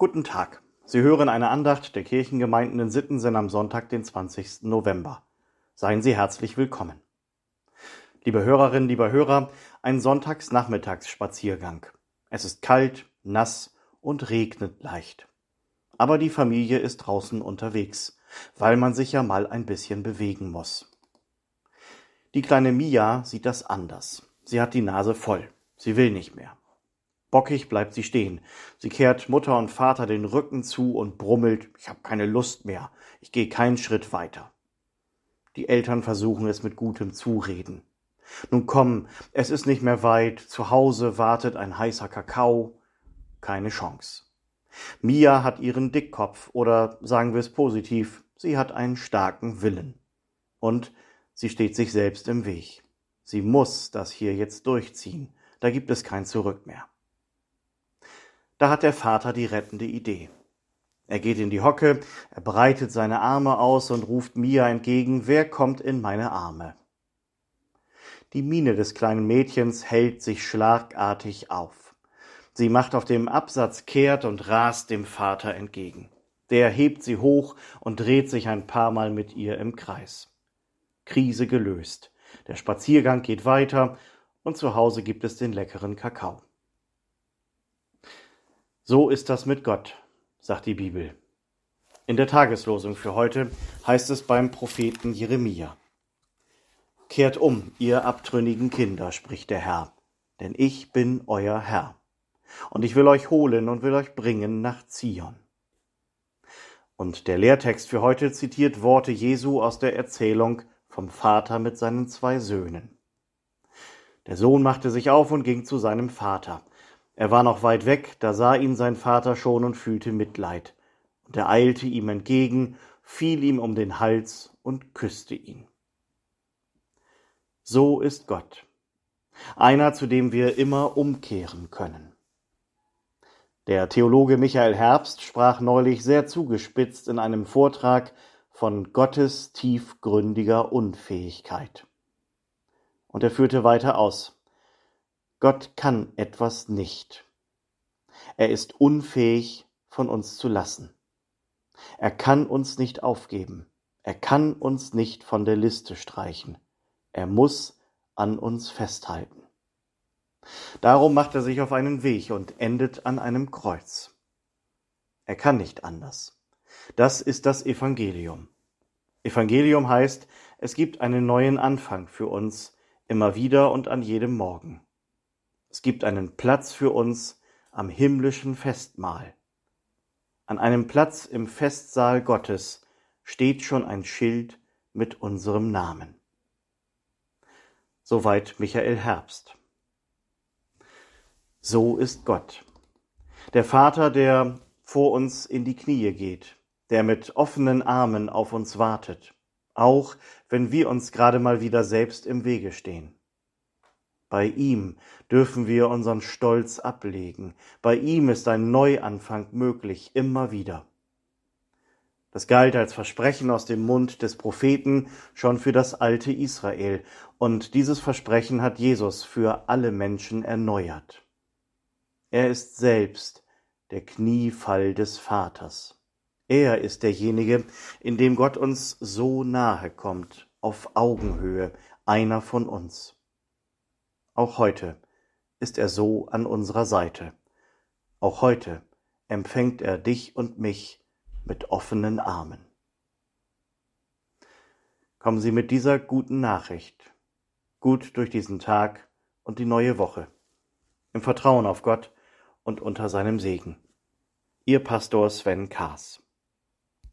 Guten Tag. Sie hören eine Andacht der Kirchengemeinden in Sittensen am Sonntag, den 20. November. Seien Sie herzlich willkommen. Liebe Hörerinnen, lieber Hörer, ein Sonntagsnachmittagsspaziergang. Es ist kalt, nass und regnet leicht. Aber die Familie ist draußen unterwegs, weil man sich ja mal ein bisschen bewegen muss. Die kleine Mia sieht das anders. Sie hat die Nase voll. Sie will nicht mehr. Bockig bleibt sie stehen. Sie kehrt Mutter und Vater den Rücken zu und brummelt, ich habe keine Lust mehr, ich gehe keinen Schritt weiter. Die Eltern versuchen es mit gutem Zureden. Nun komm, es ist nicht mehr weit, zu Hause wartet ein heißer Kakao. Keine Chance. Mia hat ihren Dickkopf oder sagen wir es positiv, sie hat einen starken Willen. Und sie steht sich selbst im Weg. Sie muss das hier jetzt durchziehen. Da gibt es kein Zurück mehr. Da hat der Vater die rettende Idee. Er geht in die Hocke, er breitet seine Arme aus und ruft Mia entgegen, wer kommt in meine Arme? Die Miene des kleinen Mädchens hält sich schlagartig auf. Sie macht auf dem Absatz kehrt und rast dem Vater entgegen. Der hebt sie hoch und dreht sich ein paar Mal mit ihr im Kreis. Krise gelöst. Der Spaziergang geht weiter und zu Hause gibt es den leckeren Kakao. So ist das mit Gott, sagt die Bibel. In der Tageslosung für heute heißt es beim Propheten Jeremia. Kehrt um, ihr abtrünnigen Kinder, spricht der Herr, denn ich bin euer Herr. Und ich will euch holen und will euch bringen nach Zion. Und der Lehrtext für heute zitiert Worte Jesu aus der Erzählung vom Vater mit seinen zwei Söhnen. Der Sohn machte sich auf und ging zu seinem Vater. Er war noch weit weg, da sah ihn sein Vater schon und fühlte Mitleid. Und er eilte ihm entgegen, fiel ihm um den Hals und küsste ihn. So ist Gott. Einer, zu dem wir immer umkehren können. Der Theologe Michael Herbst sprach neulich sehr zugespitzt in einem Vortrag von Gottes tiefgründiger Unfähigkeit. Und er führte weiter aus. Gott kann etwas nicht. Er ist unfähig, von uns zu lassen. Er kann uns nicht aufgeben. Er kann uns nicht von der Liste streichen. Er muss an uns festhalten. Darum macht er sich auf einen Weg und endet an einem Kreuz. Er kann nicht anders. Das ist das Evangelium. Evangelium heißt, es gibt einen neuen Anfang für uns, immer wieder und an jedem Morgen. Es gibt einen Platz für uns am himmlischen Festmahl. An einem Platz im Festsaal Gottes steht schon ein Schild mit unserem Namen. Soweit Michael Herbst. So ist Gott. Der Vater, der vor uns in die Knie geht, der mit offenen Armen auf uns wartet, auch wenn wir uns gerade mal wieder selbst im Wege stehen. Bei ihm dürfen wir unseren Stolz ablegen. Bei ihm ist ein Neuanfang möglich, immer wieder. Das galt als Versprechen aus dem Mund des Propheten schon für das alte Israel, und dieses Versprechen hat Jesus für alle Menschen erneuert. Er ist selbst der Kniefall des Vaters. Er ist derjenige, in dem Gott uns so nahe kommt, auf Augenhöhe, einer von uns. Auch heute ist er so an unserer Seite. Auch heute empfängt er dich und mich mit offenen Armen. Kommen Sie mit dieser guten Nachricht gut durch diesen Tag und die neue Woche, im Vertrauen auf Gott und unter seinem Segen. Ihr Pastor Sven Kaas.